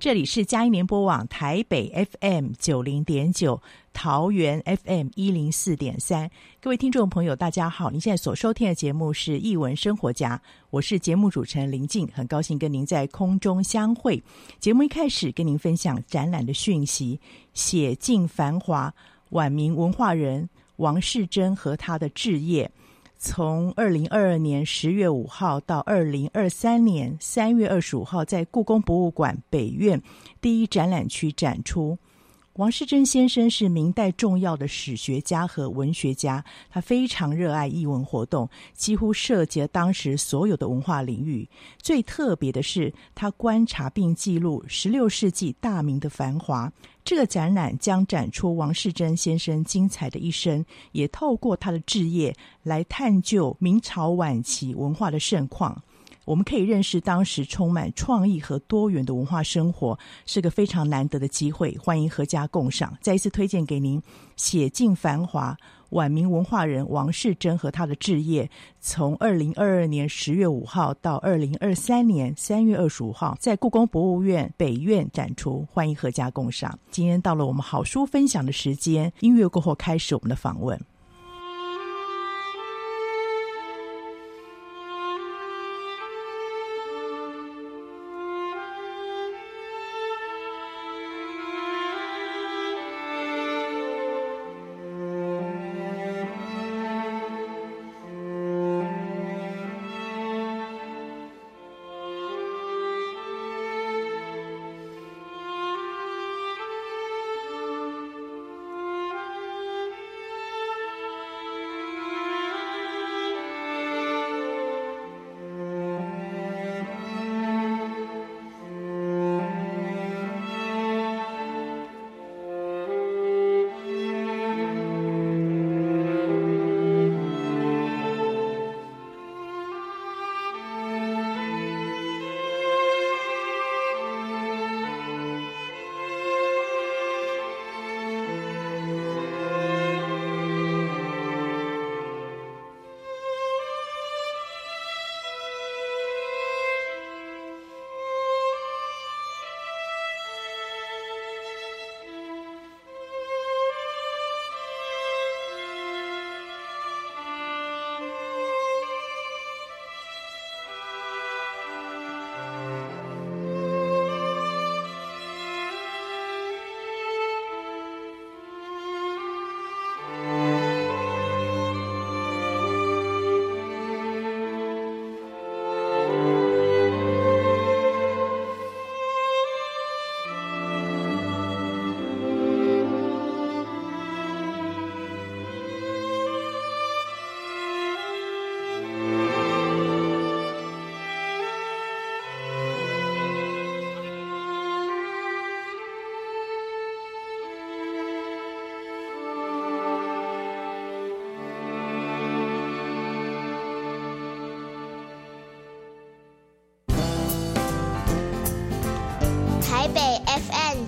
这里是佳音联播网台北 FM 九零点九，桃园 FM 一零四点三。各位听众朋友，大家好！您现在所收听的节目是《艺文生活家》，我是节目主持人林静，很高兴跟您在空中相会。节目一开始跟您分享展览的讯息：写尽繁华，晚明文化人王世贞和他的志业。从二零二二年十月五号到二零二三年三月二十五号，在故宫博物馆北院第一展览区展出。王世贞先生是明代重要的史学家和文学家，他非常热爱艺文活动，几乎涉及了当时所有的文化领域。最特别的是，他观察并记录十六世纪大明的繁华。这个展览将展出王世贞先生精彩的一生，也透过他的志业来探究明朝晚期文化的盛况。我们可以认识当时充满创意和多元的文化生活，是个非常难得的机会。欢迎阖家共赏。再一次推荐给您《写尽繁华》。晚明文化人王世贞和他的志业，从二零二二年十月五号到二零二三年三月二十五号，在故宫博物院北院展出，欢迎阖家共赏。今天到了我们好书分享的时间，音乐过后开始我们的访问。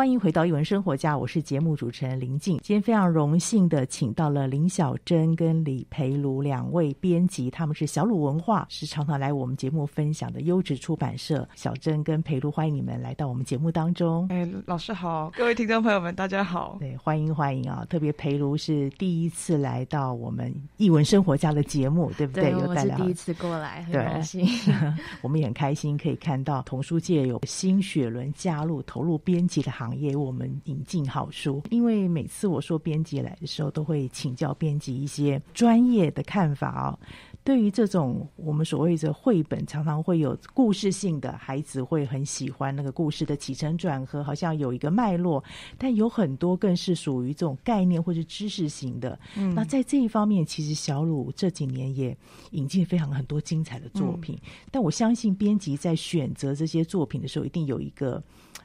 欢迎回到艺文生活家，我是节目主持人林静。今天非常荣幸的请到了林小珍跟李培儒两位编辑，他们是小鲁文化，是常常来我们节目分享的优质出版社。小珍跟培儒，欢迎你们来到我们节目当中。哎，老师好，各位听众朋友们，大家好。对，欢迎欢迎啊！特别培儒是第一次来到我们艺文生活家的节目，对不 对？对，有带来我是第一次过来，很荣幸。我们也很开心可以看到童书界有新血轮加入，投入编辑的行业，我们引进好书。因为每次我说编辑来的时候，都会请教编辑一些专业的看法哦。对于这种我们所谓的绘本，常常会有故事性的，孩子会很喜欢那个故事的起承转合，好像有一个脉络。但有很多更是属于这种概念或是知识型的。嗯，那在这一方面，其实小鲁这几年也引进非常很多精彩的作品。但我相信编辑在选择这些作品的时候，一定有一个。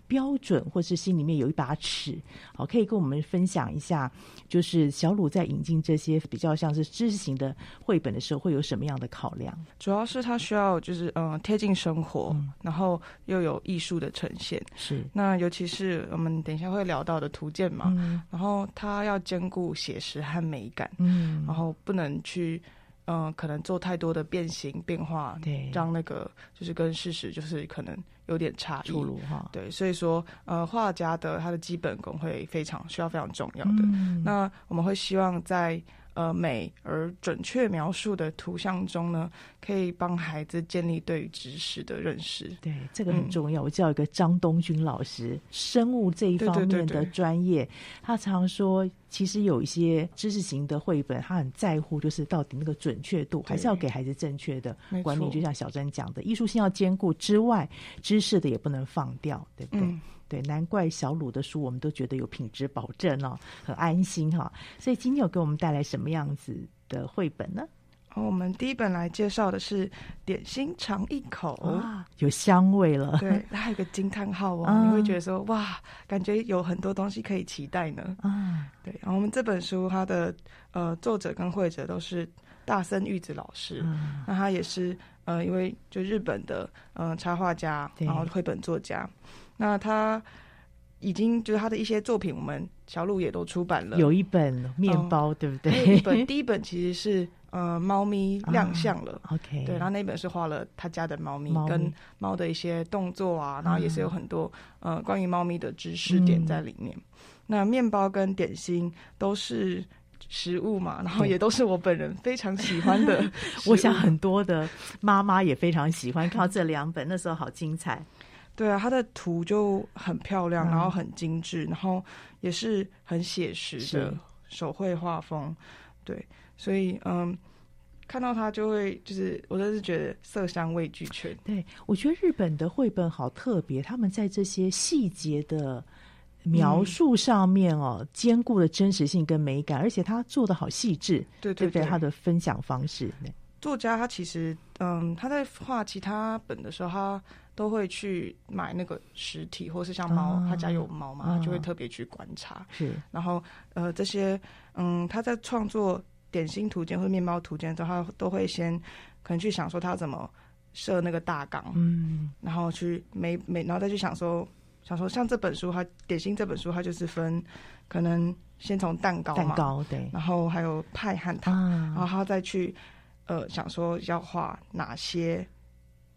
标准，或是心里面有一把尺，好，可以跟我们分享一下，就是小鲁在引进这些比较像是知识型的绘本的时候，会有什么样的考量？主要是它需要就是嗯贴近生活，嗯，然后又有艺术的呈现。是，那尤其是我们等一下会聊到的图鉴嘛，嗯，然后它要兼顾写实和美感，嗯，然后不能去。嗯、呃，可能做太多的变形变化，对，让那个就是跟事实就是可能有点差异，出入哈。对，所以说呃，画家的他的基本功会非常需要非常重要的。嗯、那我们会希望在。呃，美而准确描述的图像中呢，可以帮孩子建立对于知识的认识。对，这个很重要。嗯、我叫一个张东君老师，生物这一方面的专业，对对对对，他常说，其实有一些知识型的绘本，他很在乎，就是到底那个准确度，还是要给孩子正确的管理。就像小珍讲的，艺术性要兼顾之外，知识的也不能放掉，对不对？嗯对，难怪小鲁的书我们都觉得有品质保证哦，很安心哈。所以今天有给我们带来什么样子的绘本呢？我们第一本来介绍的是《点心尝一口》，有香味了。对，还有一个惊叹号哦，嗯、你会觉得说哇，感觉有很多东西可以期待呢。嗯，对。然后我们这本书它的呃作者跟绘者都是大森玉子老师，嗯、那他也是呃一位就日本的呃插画家，然后绘本作家。那他已经就是他的一些作品，我们小鹿也都出版了。有一本面包，嗯、对不对？一本第一本其实是呃猫咪亮相了。啊、OK，对，然后那本是画了他家的猫咪，跟猫的一些动作啊，然后也是有很多、嗯、呃关于猫咪的知识点在里面。嗯、那面包跟点心都是食物嘛，然后也都是我本人非常喜欢的。我想很多的妈妈也非常喜欢看到这两本，那时候好精彩。对啊，它的图就很漂亮，然后很精致，嗯、然后也是很写实的手绘画风。对，所以嗯，看到它就会就是，我真是觉得色香味俱全。对，我觉得日本的绘本好特别，他们在这些细节的描述上面哦，嗯、兼顾了真实性跟美感，而且他做的好细致。对对对，他的分享方式。作家他其实嗯，他在画其他本的时候，他。都会去买那个实体，或是像猫，啊、他家有猫嘛，就会特别去观察。是，然后呃，这些嗯，他在创作点心图鉴或者面包图鉴的时候，他都会先可能去想说他怎么设那个大纲，嗯，然后去每每，然后再去想说想说像这本书，他点心这本书，它就是分可能先从蛋糕嘛，蛋糕对，然后还有派和糖，啊、然后他再去呃想说要画哪些。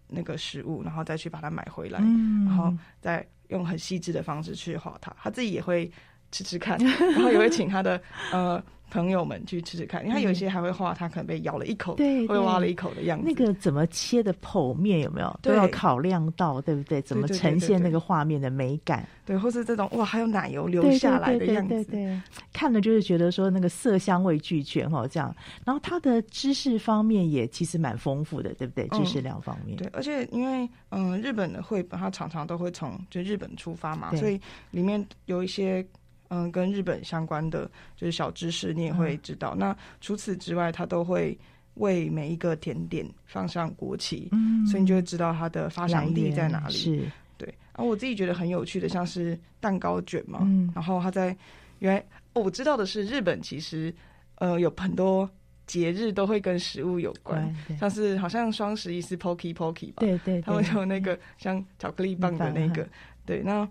那个食物，然后再去把它买回来，嗯、然后再用很细致的方式去画它。他自己也会吃吃看，然后也会请他的呃。朋友们去吃吃看，因为他有一些还会画，他可能被咬了一口，对，会挖了一口的样子。那个怎么切的剖面有没有都要考量到，对不对？怎么呈现那个画面的美感？对，或是这种哇，还有奶油流下来的样子，对对对，看了就是觉得说那个色香味俱全哦，这样。然后他的知识方面也其实蛮丰富的，对不对？知识量方面，对。而且因为嗯，日本的绘本它常常都会从就日本出发嘛，所以里面有一些。嗯，跟日本相关的就是小知识，你也会知道。嗯、那除此之外，他都会为每一个甜点放上国旗，嗯，所以你就会知道它的发祥地在哪里。是，对。然后我自己觉得很有趣的，像是蛋糕卷嘛，嗯，然后他在原来、哦、我知道的是，日本其实呃有很多节日都会跟食物有关，像是好像双十一是 Pocky Pocky 吧，对，对对，他们有那个像巧克力棒的那个，对，那。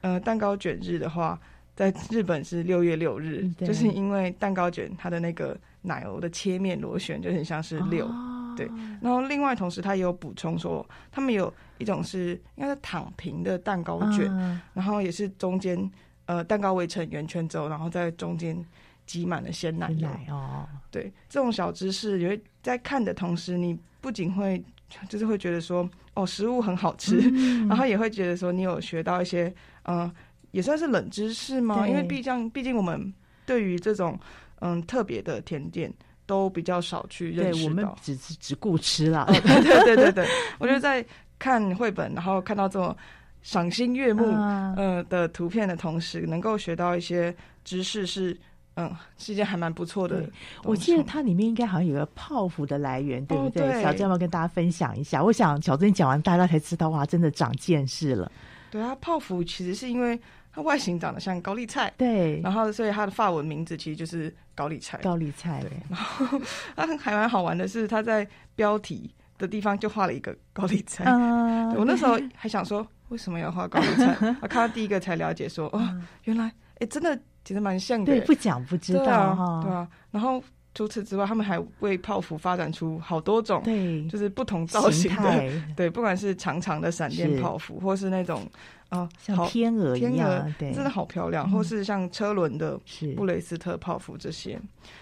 呃，蛋糕卷日的话，在日本是六月六日，就是因为蛋糕卷它的那个奶油的切面螺旋就很像是六。哦对，然后另外同时他也有补充说，他们有一种是应该是躺平的蛋糕卷，嗯、然后也是中间呃蛋糕围成圆圈之后，然后在中间挤满了鲜奶油奶哦。对，这种小知识，因为在看的同时，你不仅会就是会觉得说哦食物很好吃，嗯、然后也会觉得说你有学到一些嗯、呃、也算是冷知识吗？因为毕竟毕竟我们对于这种嗯特别的甜点。都比较少去认识到，对，我们只只只顾吃啦。对对对我觉得在看绘本，然后看到这种赏心悦目呃的图片的同时，能够学到一些知识是嗯是一件还蛮不错的。我记得它里面应该好像有个泡芙的来源，对不对？小珍要不要跟大家分享一下？我想小珍讲完，大家才知道哇，真的长见识了。对啊，泡芙其实是因为。它外形长得像高丽菜，对，然后所以它的法文名字其实就是高丽菜。高丽菜，对。然后它还蛮好玩的是，它在标题的地方就画了一个高丽菜。嗯，我那时候还想说，为什么要画高丽菜？我看到第一个才了解说，哦，原来，哎，真的其实蛮像的。对，不讲不知道哈。对啊。然后除此之外，他们还为泡芙发展出好多种，对，就是不同造型的，对，不管是长长的闪电泡芙，或是那种。哦，像天鹅一样，对，真的好漂亮。或是像车轮的布雷斯特泡芙这些，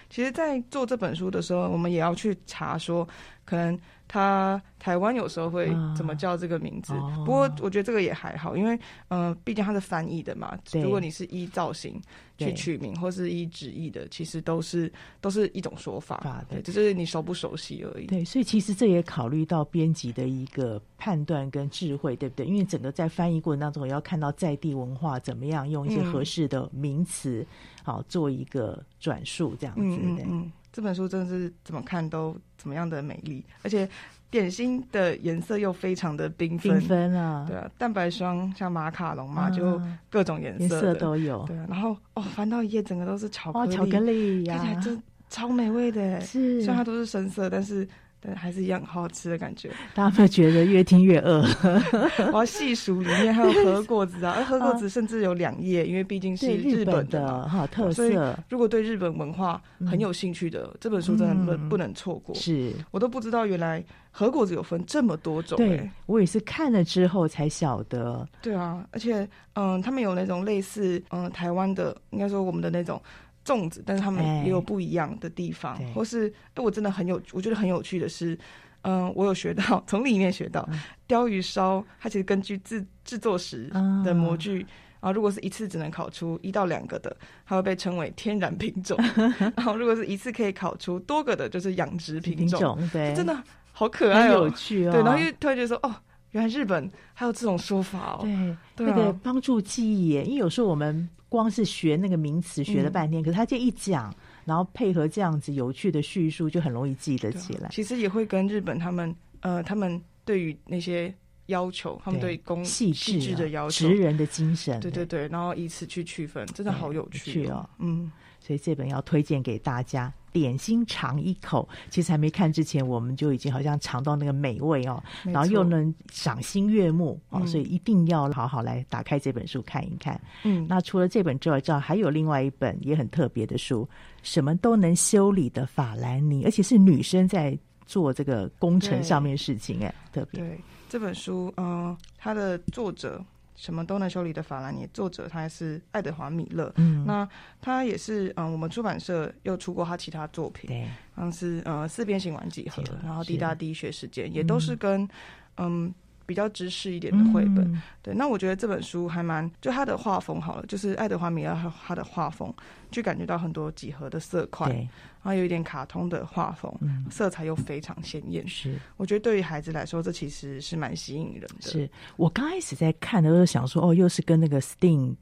其实，在做这本书的时候，我们也要去查说，可能。他台湾有时候会怎么叫这个名字？不过我觉得这个也还好，因为嗯，毕、呃、竟它是翻译的嘛。对如果你是依造型去取名，或是依直译的，其实都是都是一种说法。啊、对，就是你熟不熟悉而已。对，所以其实这也考虑到编辑的一个判断跟智慧，对不对？因为整个在翻译过程当中，也要看到在地文化怎么样用一些合适的名词，好、嗯、做一个转述，这样子。嗯这本书真的是怎么看都怎么样的美丽，而且点心的颜色又非常的缤纷。缤纷啊，对啊，蛋白霜像马卡龙嘛，嗯、就各种颜色，色都有。对啊，然后哦，翻到一页整个都是巧克力，巧克力呀，看起来真超美味的。是，虽然它都是深色，但是。对，还是一样好好吃的感觉。大家会觉得越听越饿。我要细数里面还有和果子啊，而和果子甚至有两页，因为毕竟是日本的哈特色。如果对日本文化很有兴趣的，这本书真的不不能错过。是我都不知道原来和果子有分这么多种。对，我也是看了之后才晓得。对啊，而且嗯，他们有那种类似嗯台湾的，应该说我们的那种。粽子，但是他们也有不一样的地方，欸、或是哎，我真的很有，我觉得很有趣的是，嗯，我有学到，从里面学到，鲷鱼烧，它其实根据制制作时的模具，然后，如果是一次只能烤出一到两个的，它会被称为天然品种，然后如果是一次可以烤出多个的，就是养殖品种，对，真的好可爱哦，有趣哦，对，然后又突然觉得说，哦，原来日本还有这种说法哦，对，对啊、那个帮助记忆耶，因为有时候我们。光是学那个名词学了半天，嗯、可是他这一讲，然后配合这样子有趣的叙述，就很容易记得起来。其实也会跟日本他们，呃，他们对于那些要求，他们对工细致的要求，职人的精神，对对对，然后以此去区分，真的好有趣哦。嗯，所以这本要推荐给大家。点心尝一口，其实还没看之前，我们就已经好像尝到那个美味哦，然后又能赏心悦目哦，嗯、所以一定要好好来打开这本书看一看。嗯，那除了这本之外，知道还有另外一本也很特别的书，什么都能修理的法兰尼，而且是女生在做这个工程上面事情，哎，特别。对这本书，嗯、呃，它的作者。什么都能修理的法兰尼，作者他还是爱德华米勒。嗯，那他也是嗯，我们出版社又出过他其他作品，对，像是呃四边形玩几何，然后滴答滴学时间，也都是跟嗯。嗯比较知识一点的绘本，嗯、对，那我觉得这本书还蛮，就他的画风好了，就是爱德华米勒他的画风，就感觉到很多几何的色块，对然后有一点卡通的画风，嗯、色彩又非常鲜艳。是，我觉得对于孩子来说，这其实是蛮吸引人的。是我刚开始在看的时候想说，哦，又是跟那个 STEAM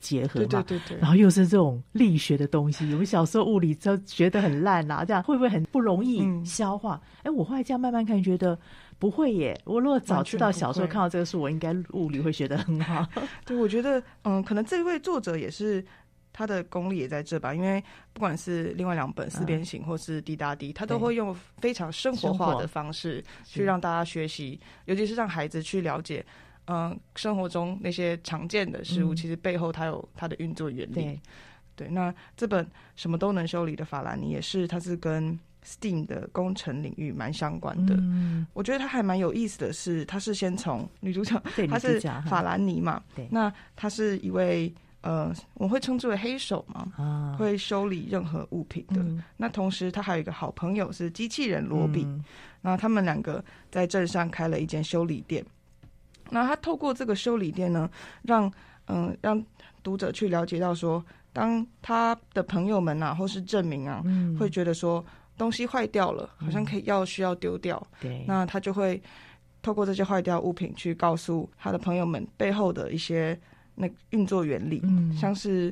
结合嘛，对对对对，然后又是这种力学的东西，我们小时候物理都学得很烂啊，这样会不会很不容易消化？哎、嗯，我后来这样慢慢看，觉得。不会耶！我如果早知道小时候看到这个书，我应该物理会学得很好。对，我觉得，嗯，可能这位作者也是他的功力也在这吧，因为不管是另外两本四边形或是滴答滴，他都会用非常生活化的方式去让大家学习，尤其是让孩子去了解，嗯、呃，生活中那些常见的事物，嗯、其实背后它有它的运作原理。对，对，那这本什么都能修理的法兰尼也是，它是跟 STEAM 的工程领域蛮相关的。嗯，我觉得他还蛮有意思的是，他是先从女主角，对，她是法兰尼嘛，对，那她是一位。呃，我会称之为黑手嘛，啊、会修理任何物品的。嗯、那同时，他还有一个好朋友是机器人罗比。嗯、那他们两个在镇上开了一间修理店。那他透过这个修理店呢，让嗯、呃、让读者去了解到说，当他的朋友们啊，或是证明啊，嗯、会觉得说东西坏掉了，好像可以要需要丢掉。对、嗯，那他就会透过这些坏掉物品去告诉他的朋友们背后的一些。那运作原理，嗯，像是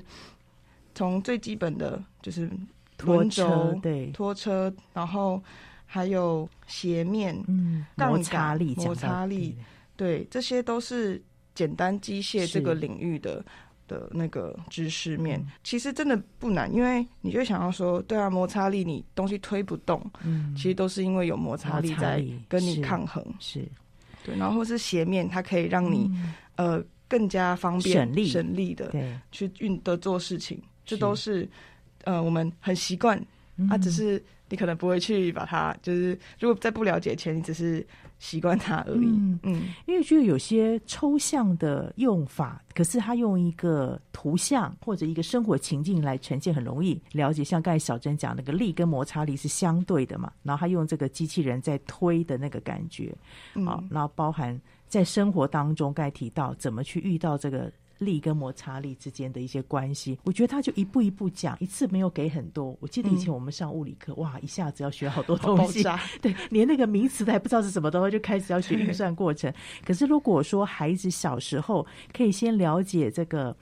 从最基本的就是轮轴，对，拖车，然后还有斜面，嗯，摩擦力，摩擦力，对，这些都是简单机械这个领域的的那个知识面。其实真的不难，因为你就想要说，对啊，摩擦力，你东西推不动，嗯，其实都是因为有摩擦力在跟你抗衡，是。对，然后是斜面，它可以让你呃。更加方便、省力、省力的去运的做事情，这都是呃我们很习惯。啊，只是你可能不会去把它，就是如果在不了解前，你只是习惯它而已。嗯，嗯，因为就有些抽象的用法，可是他用一个图像或者一个生活情境来呈现，很容易了解。像刚才小珍讲那个力跟摩擦力是相对的嘛，然后他用这个机器人在推的那个感觉，好，然后包含。在生活当中，该提到怎么去遇到这个力跟摩擦力之间的一些关系，我觉得他就一步一步讲，一次没有给很多。我记得以前我们上物理课，嗯、哇，一下子要学好多东西，对，连那个名词都还不知道是什么东西，就开始要学运算过程。可是如果说孩子小时候可以先了解这个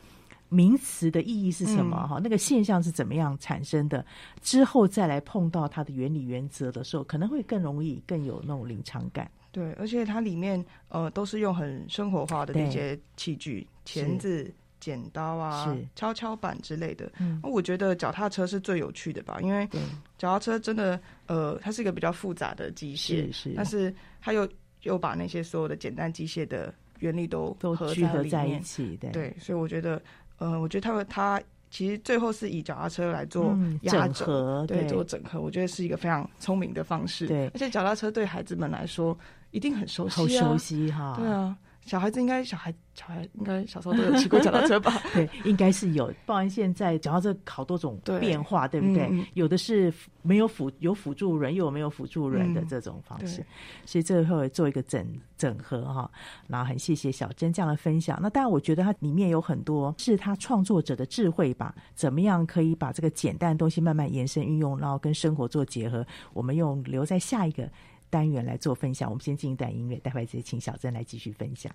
名词的意义是什么，哈、嗯，那个现象是怎么样产生的，之后再来碰到它的原理原则的时候，可能会更容易，更有那种临场感。对，而且它里面呃都是用很生活化的那些器具，钳子、剪刀啊、是跷跷板之类的。嗯，我觉得脚踏车是最有趣的吧，因为脚踏车真的呃，它是一个比较复杂的机械，是是，但是它又又把那些所有的简单机械的原理都都聚合在一起，对，对，所以我觉得呃，我觉得他们他其实最后是以脚踏车来做压整合，对，做整合，我觉得是一个非常聪明的方式。对，而且脚踏车对孩子们来说。一定很熟悉，啊，好熟悉哈。对啊，小孩子应该小孩小孩应该小时候都有骑过脚踏车吧？对，应该是有。不然现在脚踏车好多种变化，对，对不对？嗯、有的是没有辅有辅助人，又有没有辅助人的这种方式。嗯、所以这会做一个整整合哈。然后很谢谢小珍这样的分享。那当然，我觉得它里面有很多是他创作者的智慧吧？怎么样可以把这个简单的东西慢慢延伸运用，然后跟生活做结合？我们用留在下一个。单元来做分享，我们先进一段音乐，待会直接请小珍来继续分享。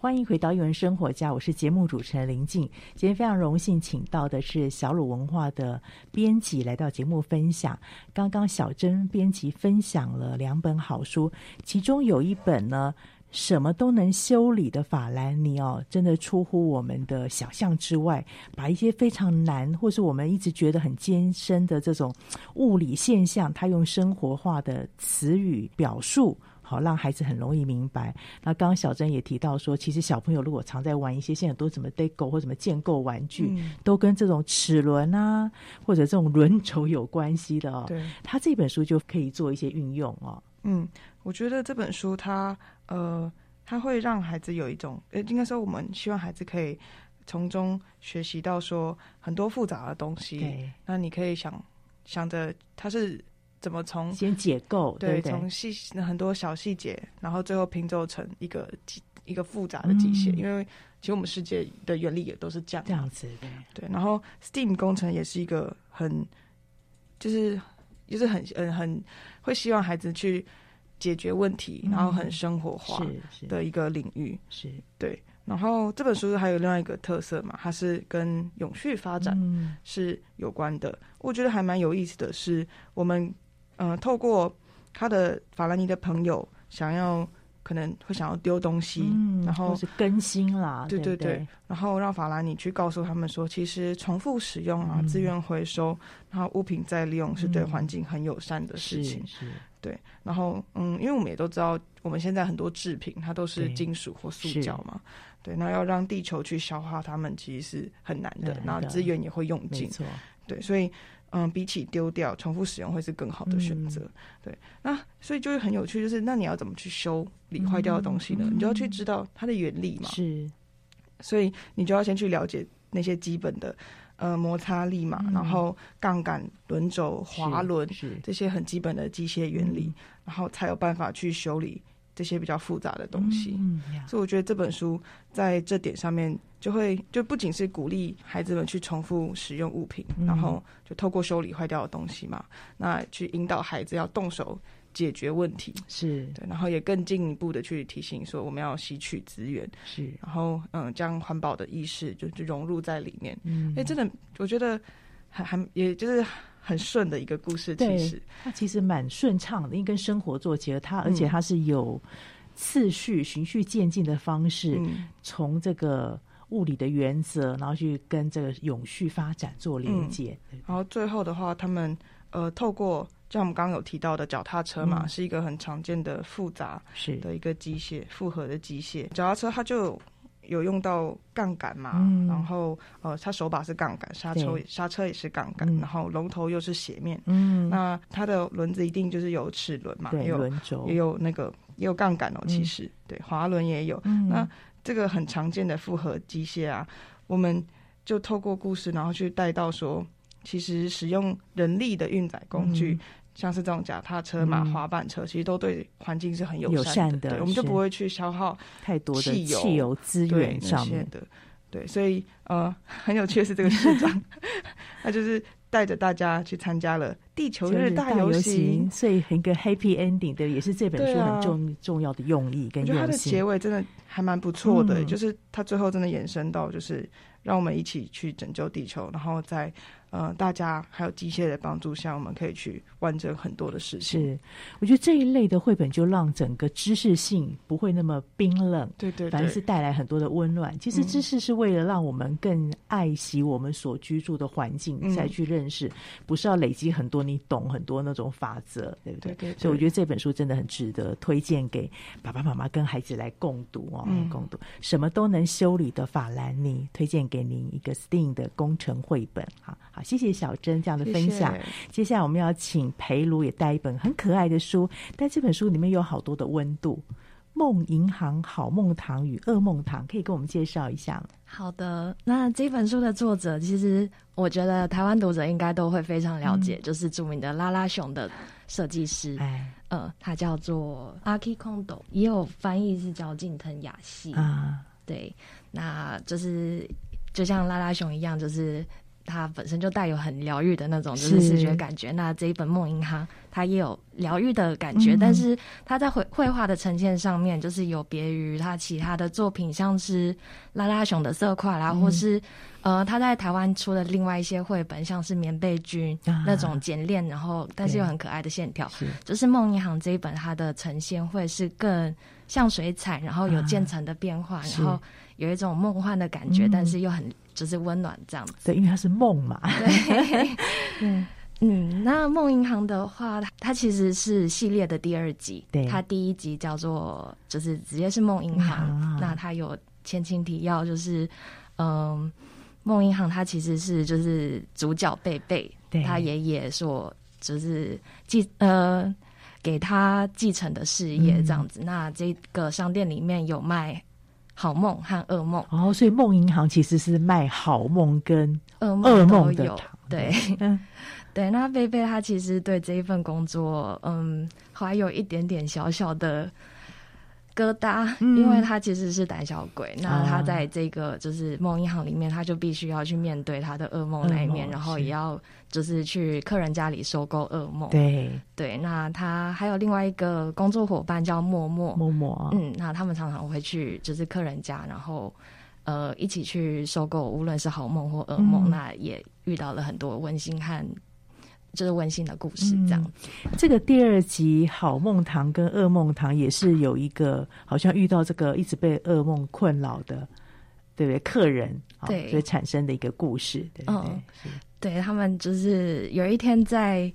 欢迎回到《艺文生活家》，我是节目主持人林静。今天非常荣幸请到的是小鲁文化的编辑来到节目分享。刚刚小珍编辑分享了两本好书，其中有一本呢，什么都能修理的法兰尼哦，真的出乎我们的想象之外，把一些非常难或是我们一直觉得很艰深的这种物理现象，他用生活化的词语表述。好，让孩子很容易明白。那刚刚小珍也提到说，其实小朋友如果常在玩一些现在都什么 Lego 或什么建构玩具，嗯，都跟这种齿轮啊或者这种轮轴有关系的哦。对，他这本书就可以做一些运用哦。嗯，我觉得这本书它呃，它会让孩子有一种呃，应该说我们希望孩子可以从中学习到说很多复杂的东西。那你可以想想着它是。怎么从先解构？对，从细很多小细节，然后最后拼凑成一个一个复杂的机械，嗯。因为其实我们世界的原理也都是这样，这样子的。对，然后 STEAM 工程也是一个很，就是就是很嗯很会希望孩子去解决问题，嗯，然后很生活化的一个领域。是，对。然后这本书还有另外一个特色嘛，它是跟永续发展是有关的。嗯，我觉得还蛮有意思的是，我们。嗯、呃，透过他的法兰尼的朋友想要可能会想要丢东西，嗯、然后是更新啦，对对对，对对，然后让法兰尼去告诉他们说，其实重复使用啊，资、嗯、源回收，然后物品再利用是对环境很友善的事情。嗯、是，是，对。然后嗯，因为我们也都知道，我们现在很多制品它都是金属或塑胶嘛，对，那要让地球去消化它们，其实是很难的，然后资源也会用尽，对，所以。嗯，比起丢掉，重复使用会是更好的选择。嗯。对，那所以就是很有趣，就是那你要怎么去修理坏掉的东西呢？嗯。你就要去知道它的原理嘛。是，所以你就要先去了解那些基本的呃摩擦力嘛，嗯，然后杠杆、轮轴、滑轮这些很基本的机械原理，嗯，然后才有办法去修理。这些比较复杂的东西，嗯嗯，所以我觉得这本书在这点上面就会就不仅是鼓励孩子们去重复使用物品，嗯，然后就透过修理坏掉的东西嘛，那去引导孩子要动手解决问题，是。对，然后也更进一步的去提醒说我们要吸取资源，是，然后嗯，将环保的意识就就融入在里面，嗯，哎，真的我觉得还还也就是。很顺的一个故事，其实。它其实蛮顺畅的，因为跟生活做结合，它而且它是有次序、循序渐进的方式，嗯，从这个物理的原则，然后去跟这个永续发展做连接，嗯。然后最后的话，他们呃，透过像我们刚刚有提到的脚踏车嘛，嗯，是一个很常见的复杂是。的一个机械复合的机械，脚踏车它就。有用到杠杆嘛、嗯？然后呃，它手把是杠杆，刹车刹车也是杠杆、嗯，然后龙头又是斜面。嗯，那它的轮子一定就是有齿轮嘛？有轮轴，也有那个也有杠杆哦。其实、嗯、对，滑轮也有、嗯。那这个很常见的复合机械啊，我们就透过故事，然后去带到说，其实使用人力的运载工具。嗯像是这种脚踏车嘛、嗯、滑板车，其实都对环境是很友善的，善的对，我们就不会去消耗太多的汽油资源上面。的。对，所以呃，很有趣的是这个市长，他就是带着大家去参加了地球日大游行，所以一个 happy ending 的，也是这本书很重、啊、重要的用意跟他的结尾真的还蛮不错的、嗯，就是他最后真的延伸到，就是让我们一起去拯救地球，然后在。呃，大家还有机械的帮助下，我们可以去完成很多的事情。是，我觉得这一类的绘本就让整个知识性不会那么冰冷，对对，对，反而是带来很多的温暖。其实知识是为了让我们更爱惜我们所居住的环境，嗯、再去认识，不是要累积很多你懂很多那种法则，对不对？对，对，对。所以我觉得这本书真的很值得推荐给爸爸妈妈跟孩子来共读哦，嗯、共读什么都能修理的法兰尼，推荐给您一个 STEAM 的工程绘本，好。谢谢小珍这样的分享。谢谢。接下来我们要请培鲁也带一本很可爱的书，但这本书里面有好多的温度。梦银行好梦堂与噩梦堂，可以跟我们介绍一下吗？好的，那这本书的作者，其实我觉得台湾读者应该都会非常了解，嗯、就是著名的拉拉熊的设计师，哎，呃，他叫做 Aki Kondo，也有翻译是叫近藤雅系啊。对，那就是就像拉拉熊一样，就是。它本身就带有很疗愈的那种就是视觉感觉，那这一本梦银行它也有疗愈的感觉，嗯、但是它在绘绘画的呈现上面，就是有别于它其他的作品，像是拉拉熊的色块啦，嗯、或是呃，他在台湾出的另外一些绘本，像是棉被君、啊、那种简练，然后但是又很可爱的线条，是。就是梦银行这一本它的呈现会是更像水彩，然后有渐层的变化，啊、然后有一种梦幻的感觉，嗯、但是又很。就是温暖这样子，对，因为它是梦嘛。对，嗯嗯。那梦银行的话，它其实是系列的第二集。对，它第一集叫做就是直接是梦银行。啊、那它有前情提要，就是嗯，梦银行它其实是就是主角贝贝，对他爷爷所就是继呃给他继承的事业这样子。嗯、那这个商店里面有卖。好梦和噩梦哦，所以梦银行其实是卖好梦跟噩梦梦的糖。对，嗯，对。那贝贝他其实对这一份工作，嗯，还有一点点小小的。疙瘩，因为他其实是胆小鬼。嗯、那他在这个就是梦银行里面，他就必须要去面对他的噩梦那一面，然后也要就是去客人家里收购噩梦。对对，那他还有另外一个工作伙伴叫默默，默默。嗯，那他们常常会去就是客人家，然后呃一起去收购，无论是好梦或噩梦。嗯、那也遇到了很多温馨和。就是温馨的故事，这样、嗯。这个第二集《好梦堂》跟《噩梦堂》也是有一个，好像遇到这个一直被噩梦困扰的，对不对？客人对，所以产生的一个故事，对不对？嗯、对他们就是有一天在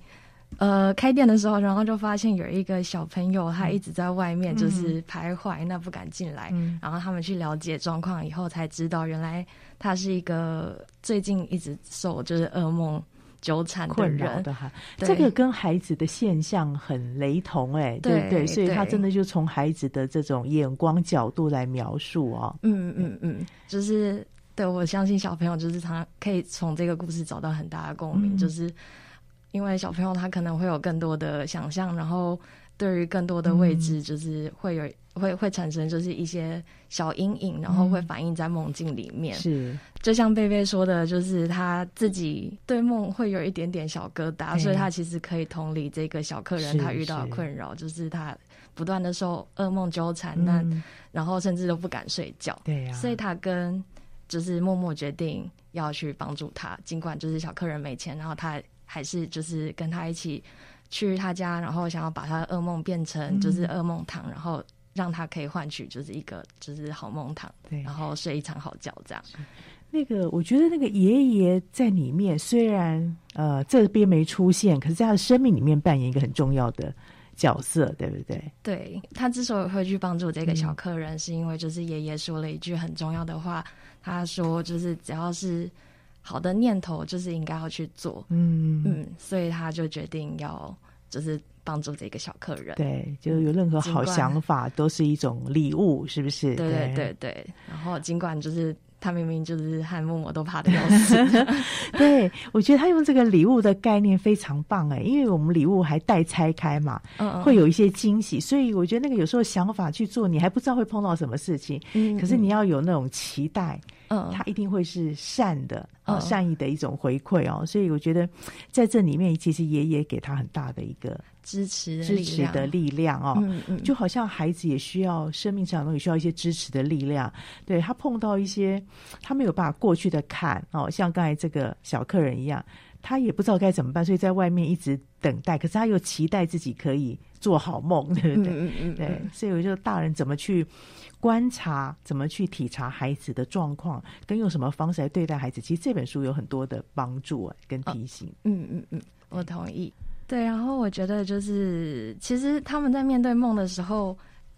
呃开店的时候，然后就发现有一个小朋友他一直在外面就是徘徊，嗯、那不敢进来。嗯、然后他们去了解状况以后，才知道原来他是一个最近一直受就是噩梦。纠缠困扰的哈，这个跟孩子的现象很雷同哎，对不对？所以他真的就从孩子的这种眼光角度来描述哦。嗯嗯嗯，就是对，我相信小朋友就是他可以从这个故事找到很大的共鸣，就是因为小朋友他可能会有更多的想象，然后对于更多的未知，就是会有。会会产生就是一些小阴影，然后会反映在梦境里面。是，就像贝贝说的，就是他自己对梦会有一点点小疙瘩，所以他其实可以同理这个小客人他遇到的困扰，就是他不断的受噩梦纠缠，那然后甚至都不敢睡觉。对呀，所以他跟就是默默决定要去帮助他，尽管就是小客人没钱，然后他还是就是跟他一起去他家，然后想要把他的噩梦变成就是噩梦堂，然后。让他可以换取就是一个就是好梦堂，对，然后睡一场好觉，这样。那个我觉得那个爷爷在里面虽然呃这边没出现，可是在他的生命里面扮演一个很重要的角色，对不对？对，他之所以会去帮助这个小客人，嗯、是因为就是爷爷说了一句很重要的话，他说就是只要是好的念头，就是应该要去做。嗯嗯，所以他就决定要就是。帮助这个小客人，对，就有任何好想法都是一种礼物，是不是？对对对对。然后尽管就是他明明就是和默默都怕的要死，对，我觉得他用这个礼物的概念非常棒哎，因为我们礼物还待拆开嘛，嗯嗯，会有一些惊喜，所以我觉得那个有时候想法去做，你还不知道会碰到什么事情，嗯，可是你要有那种期待。嗯，他一定会是善的，嗯、善意的一种回馈哦。所以我觉得在这里面，其实爷爷给他很大的一个支持、支持的力量哦。嗯嗯，就好像孩子也需要生命上也需要一些支持的力量。对，他碰到一些他没有办法过去的坎哦，像刚才这个小客人一样，他也不知道该怎么办，所以在外面一直等待。可是他又期待自己可以做好梦，对不对？嗯嗯嗯。对，所以我觉得大人怎么去。观察怎么去体察孩子的状况，跟用什么方式来对待孩子，其实这本书有很多的帮助跟提醒。哦、嗯嗯嗯，我同意。对，然后我觉得就是，其实他们在面对梦的时候，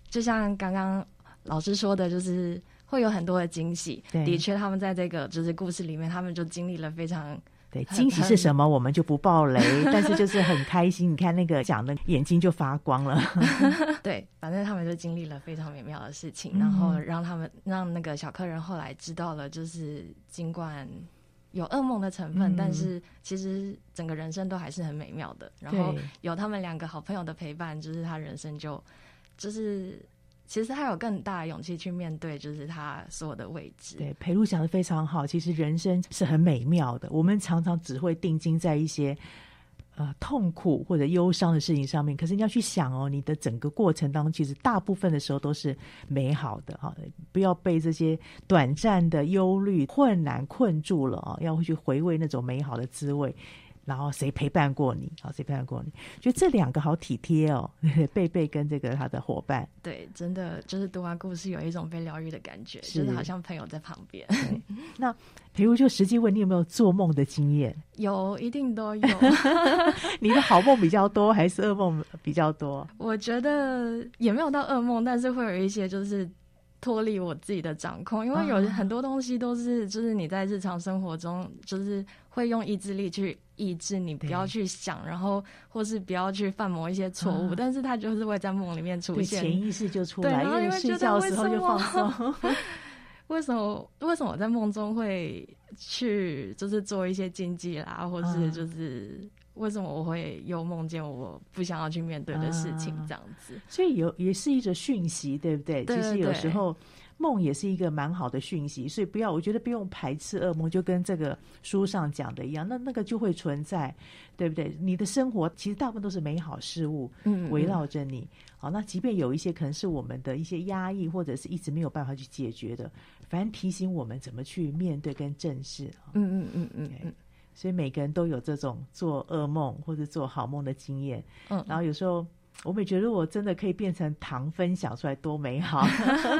就像刚刚老师说的，就是会有很多的惊喜。对的确，他们在这个就是故事里面，他们就经历了非常对，惊喜是什么我们就不爆雷，但是就是很开心。你看那个讲的眼睛就发光了。对，反正他们就经历了非常美妙的事情，嗯、然后让他们让那个小客人后来知道了，就是尽管有噩梦的成分，嗯、但是其实整个人生都还是很美妙的。然后有他们两个好朋友的陪伴，就是他人生就就是。其实他有更大的勇气去面对，就是他所有的未知。对，裴璐讲的非常好。其实人生是很美妙的，我们常常只会定睛在一些呃痛苦或者忧伤的事情上面。可是你要去想哦，你的整个过程当中，其实大部分的时候都是美好的哈。不要被这些短暂的忧虑、困难困住了啊！要去回味那种美好的滋味。然后谁陪伴过你？好，谁陪伴过你？觉得这两个好体贴哦，贝贝跟这个他的伙伴。对，真的就是读完故事有一种被疗愈的感觉，是就是好像朋友在旁边。那比如就实际问你有没有做梦的经验？有，一定都有。你的好梦比较多，还是噩梦比较多？我觉得也没有到噩梦，但是会有一些就是脱离我自己的掌控，因为有很多东西都是就是你在日常生活中就是会用意志力去。抑制你不要去想，然后或是不要去犯某一些错误，但是他就是会在梦里面出现，潜意识就出来，因为睡觉的时候就放松。为什么？为什么我在梦中会去就是做一些禁忌啦，或是就是为什么我会又梦见我不想要去面对的事情这样子？所以有也是一种讯息，对不对？其实有时候。梦也是一个蛮好的讯息，所以不要，我觉得不用排斥噩梦，就跟这个书上讲的一样，那那个就会存在，对不对？你的生活其实大部分都是美好事物，嗯，围绕着你。好，那即便有一些可能是我们的一些压抑，或者是一直没有办法去解决的，反正提醒我们怎么去面对跟正视。嗯嗯嗯嗯嗯。所以每个人都有这种做噩梦或者做好梦的经验。嗯，然后有时候。我们觉得，我真的可以变成糖分享出来，多美好！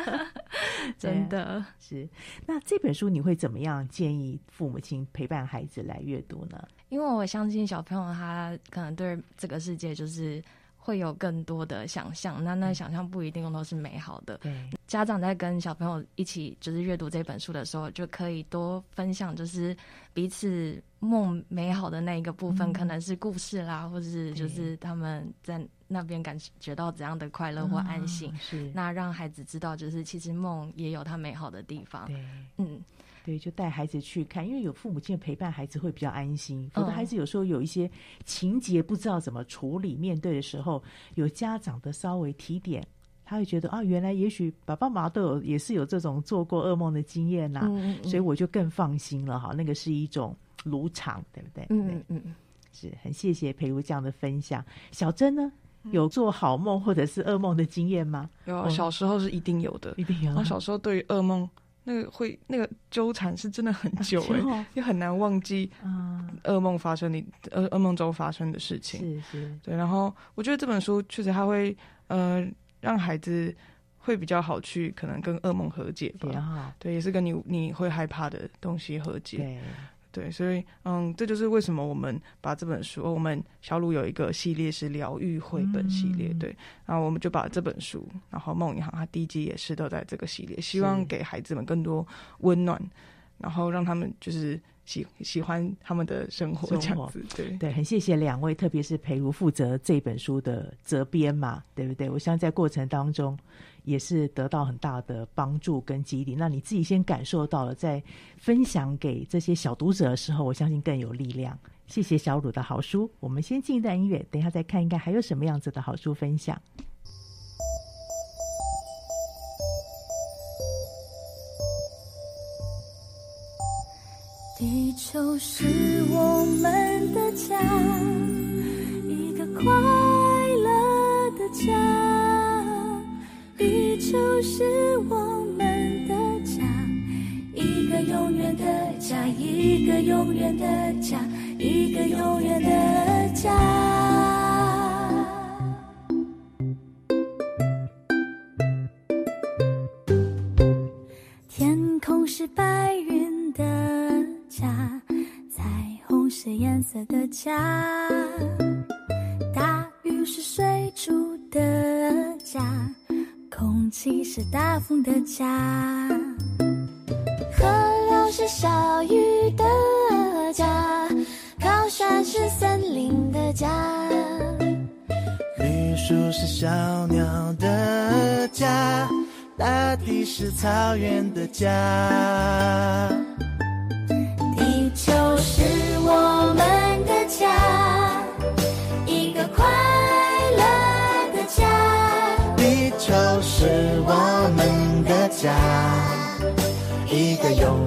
真的是。那这本书你会怎么样建议父母亲陪伴孩子来阅读呢？因为我相信小朋友他可能对这个世界就是。会有更多的想象，那那想象不一定都是美好的。对，家长在跟小朋友一起就是阅读这本书的时候，就可以多分享，就是彼此梦美好的那一个部分，嗯、可能是故事啦，或者是就是他们在那边感觉到怎样的快乐或安心。嗯、是，那让孩子知道，就是其实梦也有它美好的地方。对，嗯。对，就带孩子去看，因为有父母亲的陪伴，孩子会比较安心。否则，孩子有时候有一些情节不知道怎么处理，面对的时候，有家长的稍微提点，他会觉得啊，原来也许爸爸妈妈都有，也是有这种做过噩梦的经验呐、啊，嗯嗯、所以我就更放心了哈。那个是一种卢场，对不对？嗯嗯嗯，是很谢谢培如这样的分享。小珍呢，有做好梦或者是噩梦的经验吗？有，小时候是一定有的，一定有。然后小时候对于噩梦。那个会那个纠缠是真的很久哎、欸，也很难忘记噩梦发生你噩噩梦中发生的事情。是是，对。然后我觉得这本书确实它会呃让孩子会比较好去可能跟噩梦和解吧。对，也是跟你你会害怕的东西和解。对。对，所以嗯，这就是为什么我们把这本书，我们小鲁有一个系列是疗愈绘本系列，嗯、对，然后我们就把这本书，然后梦银行它第一集也是都在这个系列，希望给孩子们更多温暖，然后让他们就是喜喜欢他们的生活这样子，对对，很谢谢两位，特别是培如负责这本书的责编嘛，对不对？我相信在过程当中。也是得到很大的帮助跟激励。那你自己先感受到了，在分享给这些小读者的时候，我相信更有力量。谢谢小鲁的好书，我们先进一段音乐，等一下再看一看还有什么样子的好书分享。地球是我们的家，一个快乐的家。是我们的家，一个永远的家，一个永远的家，一个永远的家。天空是白云的家，彩虹是颜色的家，是大风的家，河流是小雨的家，高山是森林的家，绿树是小鸟的家，大地是草原的家。就是我们的家，一个永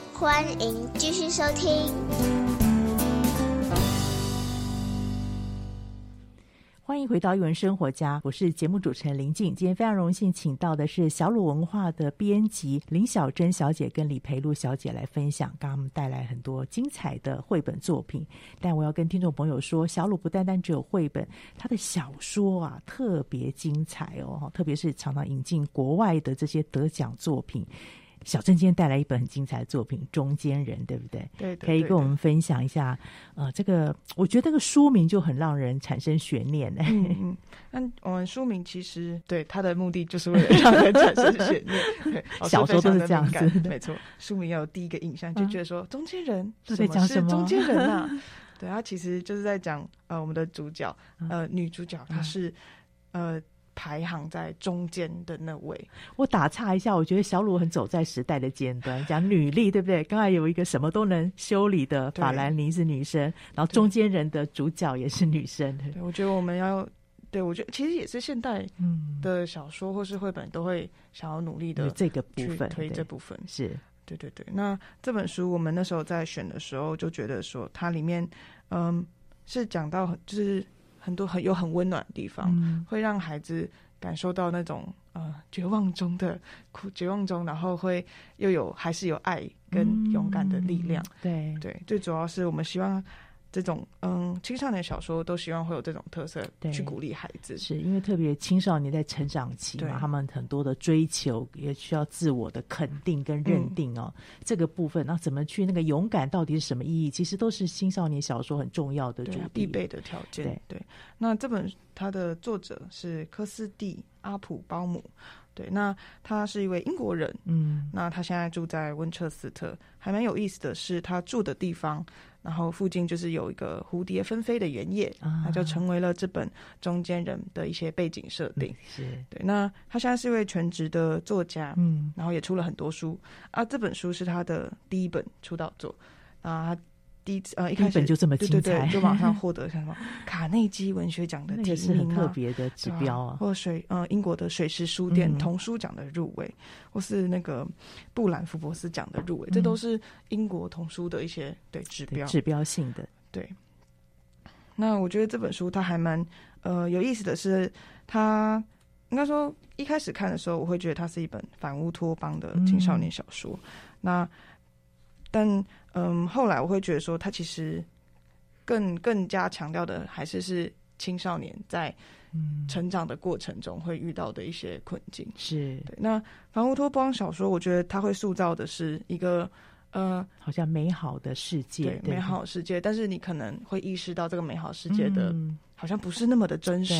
欢迎继续收听。欢迎回到《艺文生活家》，我是节目主持人林静。今天非常荣幸请到的是小鲁文化的编辑林小珍小姐跟李培露小姐来分享，给我们带来很多精彩的绘本作品。但我要跟听众朋友说，小鲁不单单只有绘本，他的小说啊特别精彩哦，特别是常常引进国外的这些得奖作品。小郑今天带来一本很精彩的作品《中间人》，对不对？对，对，对，可以跟我们分享一下。呃，这个我觉得这个书名就很让人产生悬念呢。嗯 嗯，那我们书名其实对它的目的就是为了让人产生悬念。小说都是这样子，没错。书名要有第一个印象，就觉得说中间人是在讲什么？中间人啊，对，他其实就是在讲呃，我们的主角呃，女主角她是呃。排行在中间的那位，我打岔一下，我觉得小鲁很走在时代的尖端，讲女力，对不对？刚才有一个什么都能修理的法兰尼是女生，然后中间人的主角也是女生。对，对，我觉得我们要，对我觉得其实也是现代的小说或是绘本都会想要努力的这个部分推这部分，是对对对。那这本书我们那时候在选的时候就觉得说，它里面嗯是讲到就是。很多很有很温暖的地方，嗯，会让孩子感受到那种呃绝望中的苦，绝望中，然后会又有还是有爱跟勇敢的力量。嗯、对对，最主要是我们希望。这种嗯，青少年小说都希望会有这种特色，去鼓励孩子，是因为特别青少年在成长期嘛，他们很多的追求也需要自我的肯定跟认定哦。嗯、这个部分，那怎么去那个勇敢到底是什么意义？其实都是青少年小说很重要的主必备的条件。对，对，那这本它的作者是科斯蒂阿普包姆，对，那他是一位英国人，嗯，那他现在住在温彻斯特，还蛮有意思的是，他住的地方，然后附近就是有一个蝴蝶纷飞的原野，啊，那就成为了这本中间人的一些背景设定。是对，那他现在是一位全职的作家，嗯，然后也出了很多书啊，这本书是他的第一本出道作啊。第一次呃，一开始就这么精彩，对对对，就马上获得像什么卡内基文学奖的提名，啊，是很特别的指标啊，或者水呃英国的水石书店童书奖的入围，嗯，或是那个布兰福博斯奖的入围，嗯，这都是英国童书的一些对指标指标性的。对，那我觉得这本书它还蛮呃有意思的是，它应该说一开始看的时候，我会觉得它是一本反乌托邦的青少年小说，嗯，那。但嗯，后来我会觉得说，他其实更更加强调的还是是青少年在成长的过程中会遇到的一些困境。是对。那反乌托邦小说，我觉得他会塑造的是一个呃，好像美好的世界，对，对美好世界。但是你可能会意识到这个美好世界的。嗯好像不是那么的真实，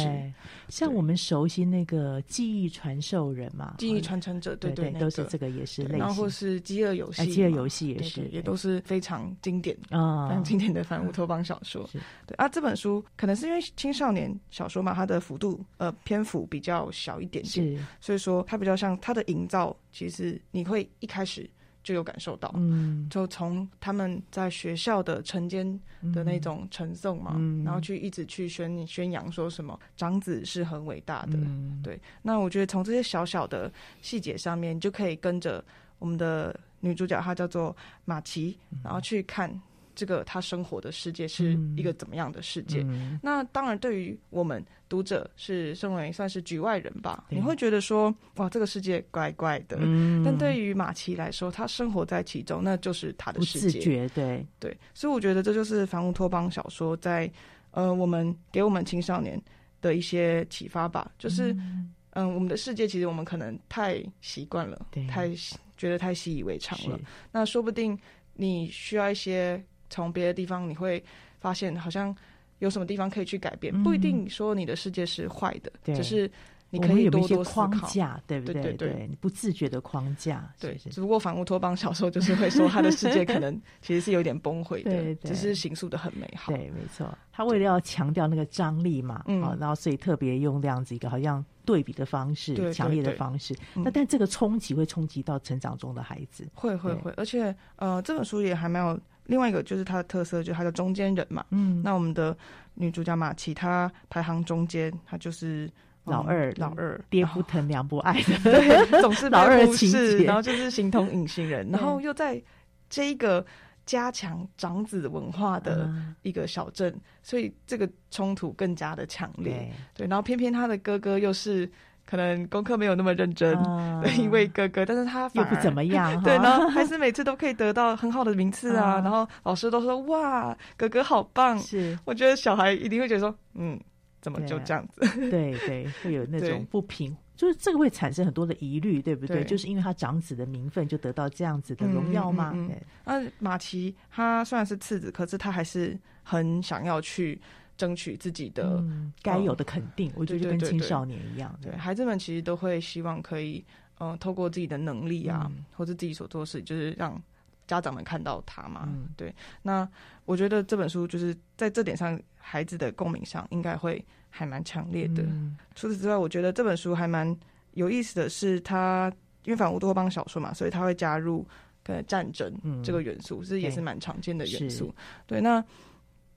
像我们熟悉那个记忆传授人嘛，记忆传承者，对对，都是这个也是类似，然后是饥饿游戏，饥饿游戏也是，也都是非常经典啊，非常经典的反乌托邦小说。对啊，这本书可能是因为青少年小说嘛，它的幅度呃篇幅比较小一点点，是，所以说它比较像它的营造，其实你会一开始。就有感受到，嗯，就从他们在学校的晨间的那种晨诵嘛，嗯，然后去一直去宣宣扬说什么长子是很伟大的，嗯，对。那我觉得从这些小小的细节上面，就可以跟着我们的女主角，她叫做玛琪，然后去看。这个她生活的世界是一个怎么样的世界？嗯、那当然，对于我们读者是身为算是局外人吧，你会觉得说，哇，这个世界怪怪的。嗯、但对于马奇来说，他生活在其中，那就是他的世界。自觉，对对。所以我觉得这就是反乌托邦小说在呃，我们给我们青少年的一些启发吧。就是嗯、呃，我们的世界其实我们可能太习惯了，太觉得太习以为常了。那说不定你需要一些。从别的地方，你会发现好像有什么地方可以去改变，嗯、不一定说你的世界是坏的，只是你可以多多思考，框架，对不对？对对对，你不自觉的框架，对。是是只不过反乌托邦小说就是会说他的世界可能其实是有点崩溃的，对，对，只是形塑的很美好。对，没错。他为了要强调那个张力嘛，嗯，然后所以特别用这样子一个好像对比的方式，对对对，强烈的方式。那但这个冲击会冲击到成长中的孩子，会会会，而且呃，这本书也还没有。另外一个就是它的特色，就是它的中间人嘛。嗯，那我们的女主角玛琪，她排行中间，她就是老二，老二，爹不疼娘不爱的，对，总是 老二情节，然后就是形同隐形人，然后又在这一个加强长子文化的一个小镇，所以这个冲突更加的强烈。对，然后偏偏他的哥哥又是。可能功课没有那么认真的一位哥哥，但是他又不怎么样，对，然后还是每次都可以得到很好的名次啊，然后老师都说哇，哥哥好棒。是，我觉得小孩一定会觉得说，嗯，怎么就这样子？对对，会有那种 不平，就是这个会产生很多的疑虑，对不对？就是因为他长子的名分就得到这样子的荣耀吗？对。那马奇他虽然是次子，可是他还是很想要去。争取自己的、嗯、该有的肯定，我觉得就跟青少年一样。对，孩子们其实都会希望可以，嗯、呃，透过自己的能力啊，嗯、或者自己所做的事，就是让家长们看到他嘛。嗯、对。那我觉得这本书就是在这点上，孩子的共鸣上应该会还蛮强烈的。嗯、除此之外，我觉得这本书还蛮有意思的是，它因为反乌托邦小说嘛，所以它会加入呃战争这个元素，是、嗯、也是蛮常见的元素。对。那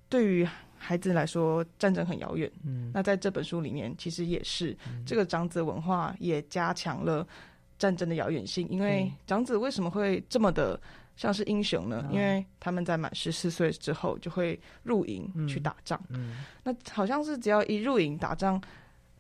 对于孩子来说，战争很遥远。嗯，那在这本书里面，其实也是、嗯、这个长子文化也加强了战争的遥远性。因为长子为什么会这么的像是英雄呢？嗯、因为他们在满十四岁之后就会入营去打仗。嗯，嗯那好像是只要一入营打仗，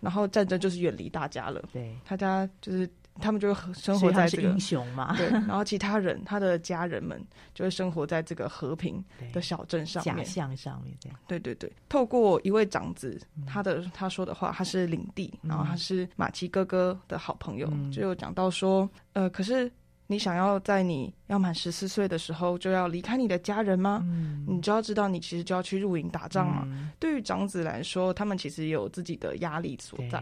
然后战争就是远离大家了。对，大家就是。他们就会生活在这个英雄嘛，对，然后其他人，他的家人们就会生活在这个和平的小镇上面，假象上面这样。对对对，透过一位长子，他的他说的话，他是领地，然后他是马奇哥哥的好朋友，就有讲到说，呃，可是你想要在你要满十四岁的时候就要离开你的家人吗？嗯，你就要知道，你其实就要去入营打仗嘛。对于长子来说，他们其实也有自己的压力所在，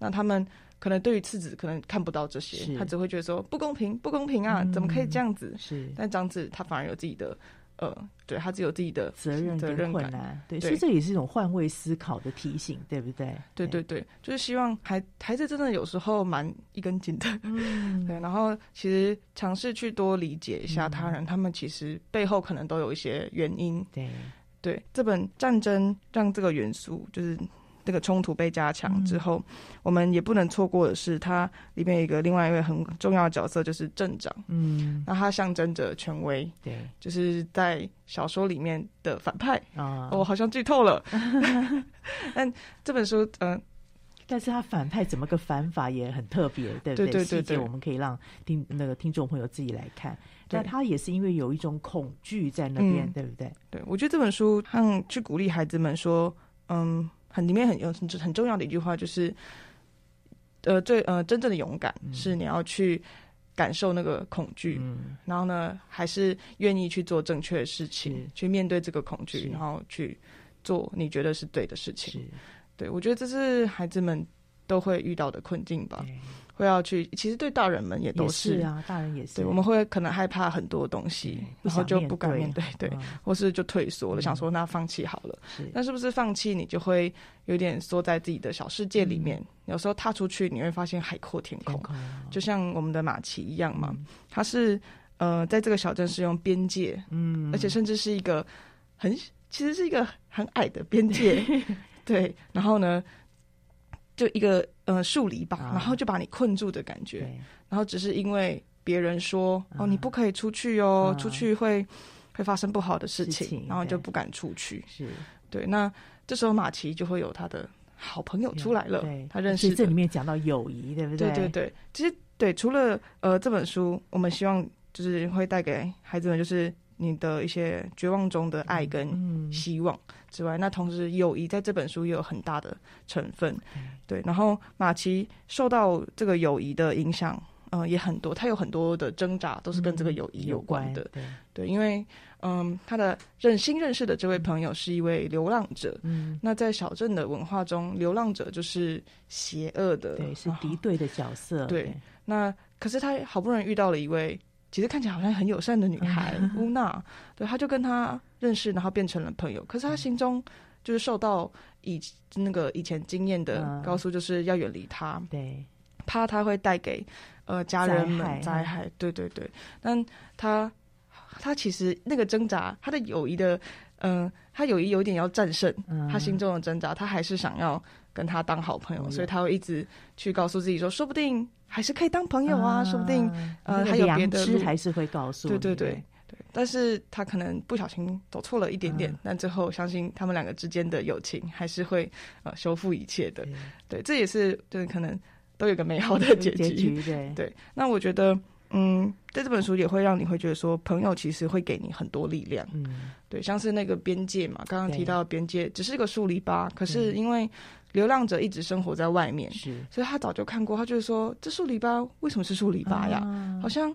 那他们。可能对于次子可能看不到这些，他只会觉得说不公平，不公平啊，嗯、怎么可以这样子？是，但长子他反而有自己的。呃，对，他只有自己的责任跟困难，对，对，所以这也是一种换位思考的提醒，对不对？对对对，就是希望孩孩子真的有时候蛮一根筋的，嗯，对，然后其实尝试去多理解一下他人，嗯，他们其实背后可能都有一些原因，对。对，这本战争让这个元素就是。这个冲突被加强之后，嗯，我们也不能错过的是，它里面有一个另外一位很重要的角色，就是镇长。嗯，那他象征着权威，对，就是在小说里面的反派啊。我好像剧透了，但这本书，嗯，呃，但是他反派怎么个反法也很特别，对不对？对对对，我们可以让听那个听众朋友自己来看。那他也是因为有一种恐惧在那边，嗯，对不对？对，我觉得这本书嗯去鼓励孩子们说，嗯。很里面很有很很重要的一句话就是，呃，最呃真正的勇敢是你要去感受那个恐惧，嗯，然后呢，还是愿意去做正确的事情，去面对这个恐惧，然后去做你觉得是对的事情。对，我觉得这是孩子们都会遇到的困境吧。会要去，其实对大人们也都是，是啊，大人也是。对，我们会可能害怕很多东西，然后就不敢面对，对，嗯、或是就退缩了，嗯、想说那放弃好了。是，那是不是放弃你就会有点缩在自己的小世界里面？嗯、有时候踏出去，你会发现海阔天空，就像我们的马奇一样嘛。嗯、他是呃，在这个小镇是用边界，嗯，而且甚至是一个很，其实是一个很矮的边界，对。然后呢，就一个。呃，树篱吧，然后就把你困住的感觉，啊、然后只是因为别人说、啊、哦，你不可以出去哦，啊、出去会会发生不好的事情，事情然后就不敢出去。是。对，那这时候马奇就会有他的好朋友出来了，他认识这里面讲到友谊，对不对？对对对，其实对，除了呃这本书，我们希望就是会带给孩子们，就是你的一些绝望中的爱跟希望。嗯嗯之外，那同时友谊在这本书也有很大的成分，对。然后马奇受到这个友谊的影响，嗯、呃，也很多。他有很多的挣扎都是跟这个友谊有关的，嗯、对，对。因为，嗯，他的认新认识的这位朋友是一位流浪者，嗯。那在小镇的文化中，流浪者就是邪恶的，对，是敌对的角色，对。对那可是他好不容易遇到了一位。其实看起来好像很友善的女孩乌 娜，对，他就跟她认识，然后变成了朋友。可是他心中就是受到以那个以前经验的告诉，就是要远离他，对，怕他会带给呃家人们灾害。对对对，但他他其实那个挣扎，他的友谊的，嗯、呃，他友谊有点要战胜他心中的挣扎，他还是想要跟他当好朋友，所以他会一直去告诉自己说，说不定。还是可以当朋友啊，啊说不定呃还有别的路，还是会告诉。对对对对，但是他可能不小心走错了一点点，嗯、但最后相信他们两个之间的友情还是会呃修复一切的。对，对，这也是就是可能都有个美好的 结局。结局对对，那我觉得嗯，在这本书也会让你会觉得说，朋友其实会给你很多力量。嗯，对，像是那个边界嘛，刚刚提到的边界只是一个树篱笆，可是因为。流浪者一直生活在外面，是，所以他早就看过。他就是说，这树篱笆为什么是树篱笆呀？啊、好像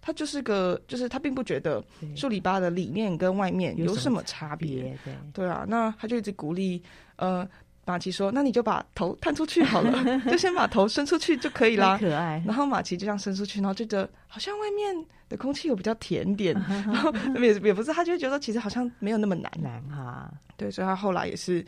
他就是个，就是他并不觉得树篱笆的里面跟外面有什么差别。对，对啊，那他就一直鼓励呃马奇说：“那你就把头探出去好了，就先把头伸出去就可以啦。”可爱。然后马奇就这样伸出去，然后觉得好像外面的空气有比较甜点，然后也也不是，他就会觉得其实好像没有那么难难哈。对，所以他后来也是。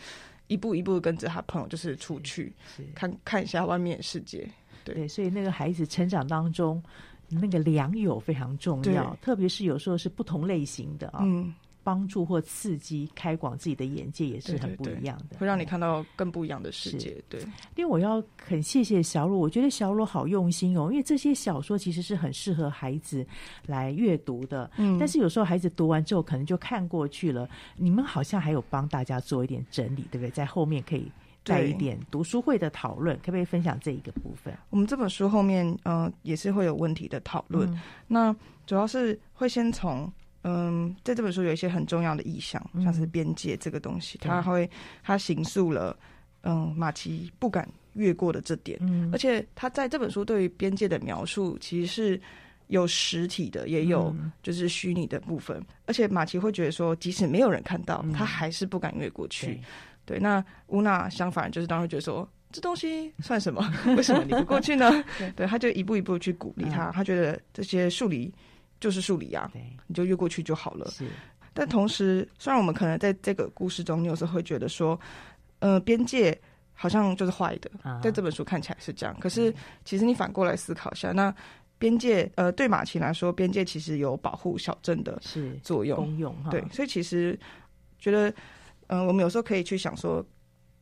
一步一步跟着他朋友，就是出去看看一下外面的世界。对，对，所以那个孩子成长当中，那个良友非常重要，特别是有时候是不同类型的啊。嗯。帮助或刺激、开广自己的眼界也是很不一样的，对对对，会让你看到更不一样的世界。对，因为我要很谢谢小鲁，我觉得小鲁好用心哦，因为这些小说其实是很适合孩子来阅读的。嗯，但是有时候孩子读完之后可能就看过去了。你们好像还有帮大家做一点整理，对不对？在后面可以带一点读书会的讨论，可不可以分享这一个部分？我们这本书后面，嗯、呃，也是会有问题的讨论。嗯、那主要是会先从。嗯，在这本书有一些很重要的意象，像是边界这个东西，他、嗯、会他形塑了，嗯，马奇不敢越过的这点，嗯，而且他在这本书对于边界的描述，其实是有实体的，也有就是虚拟的部分，嗯、而且马奇会觉得说，即使没有人看到，他还是不敢越过去，嗯、对，对，那乌娜相反就是当时觉得说。这东西算什么？为什么你不过去呢？对，对，他就一步一步去鼓励他，嗯、他觉得这些数理就是数理啊，你就越过去就好了。是，但同时，虽然我们可能在这个故事中，你有时候会觉得说，呃，边界好像就是坏的，啊、在这本书看起来是这样。可是，其实你反过来思考一下，那边界，呃，对马琴来说，边界其实有保护小镇的作用，功用。对，所以其实觉得，嗯、呃，我们有时候可以去想说。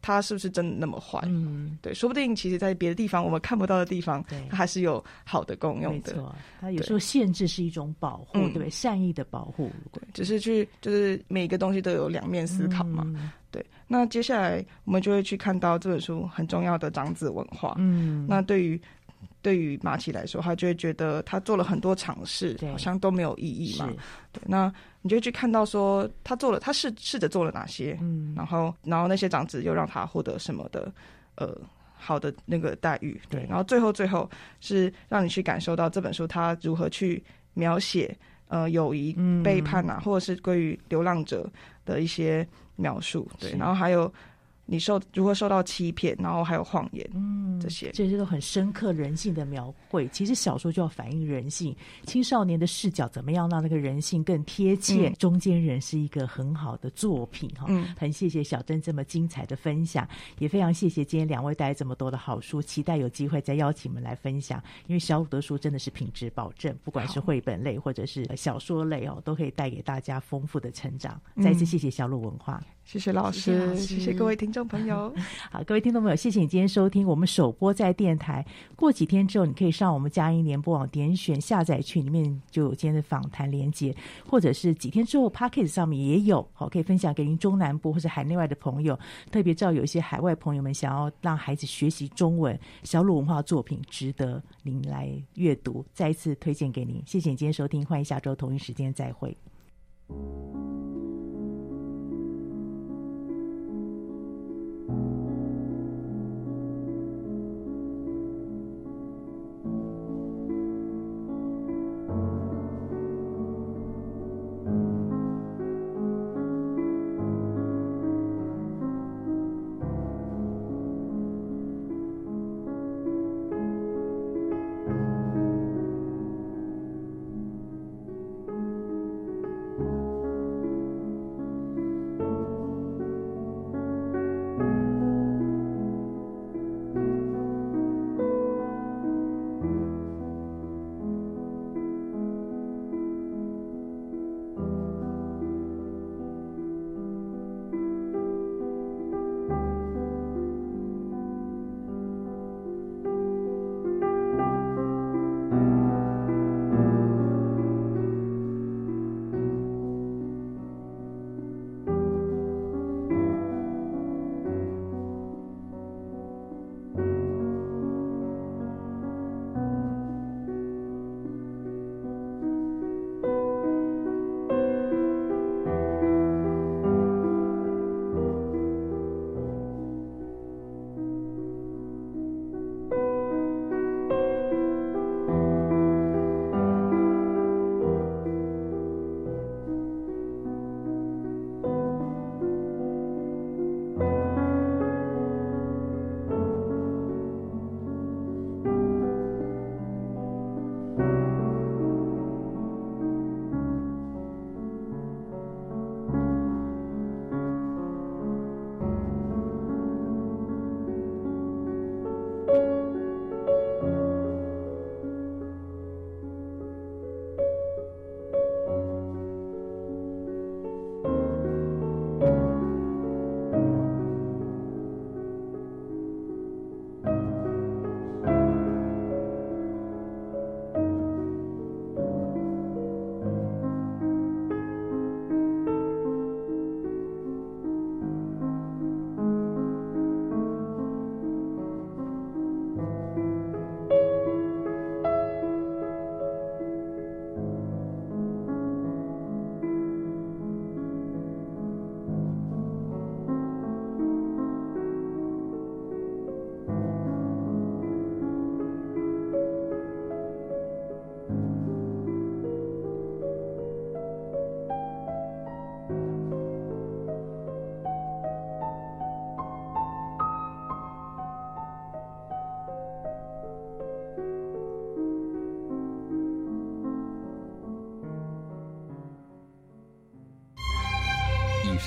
它是不是真的那么坏？嗯，对，说不定其实，在别的地方我们看不到的地方，它还是有好的功用的。没错，它有时候限制是一种保护，对不对？善意的保护，对，只是去就是每一个东西都有两面思考嘛。嗯、对，那接下来我们就会去看到这本书很重要的长子文化。嗯，那对于。对于马奇来说，他就会觉得他做了很多尝试，好像都没有意义嘛。对，那你就去看到说他做了，他试试着做了哪些，嗯，然后然后那些长子又让他获得什么的呃好的那个待遇，对，然后最后最后是让你去感受到这本书他如何去描写呃友谊背叛啊，或者是关于流浪者的一些描述，对，然后还有。你受如何受到欺骗，然后还有谎言，嗯，这些这些都很深刻人性的描绘。其实小说就要反映人性，青少年的视角怎么样让那个人性更贴切？嗯、中间人是一个很好的作品哈。嗯，很谢谢小珍这么精彩的分享，也非常谢谢今天两位带来这么多的好书，期待有机会再邀请你们来分享。因为小鲁的书真的是品质保证，不管是绘本类或者是小说类哦，都可以带给大家丰富的成长。再次谢谢小鲁文化。谢谢老师，谢谢，谢谢各位听众朋友。好，各位听众朋友，谢谢你今天收听我们首播在电台。过几天之后，你可以上我们佳音联播网点选下载区，里面就有今天的访谈连接，或者是几天之后 Podcast 上面也有，好，可以分享给您中南部或者海内外的朋友。特别知道有一些海外朋友们想要让孩子学习中文，小鲁文化作品值得您来阅读，再一次推荐给您。谢谢你今天收听，欢迎下周同一时间再会。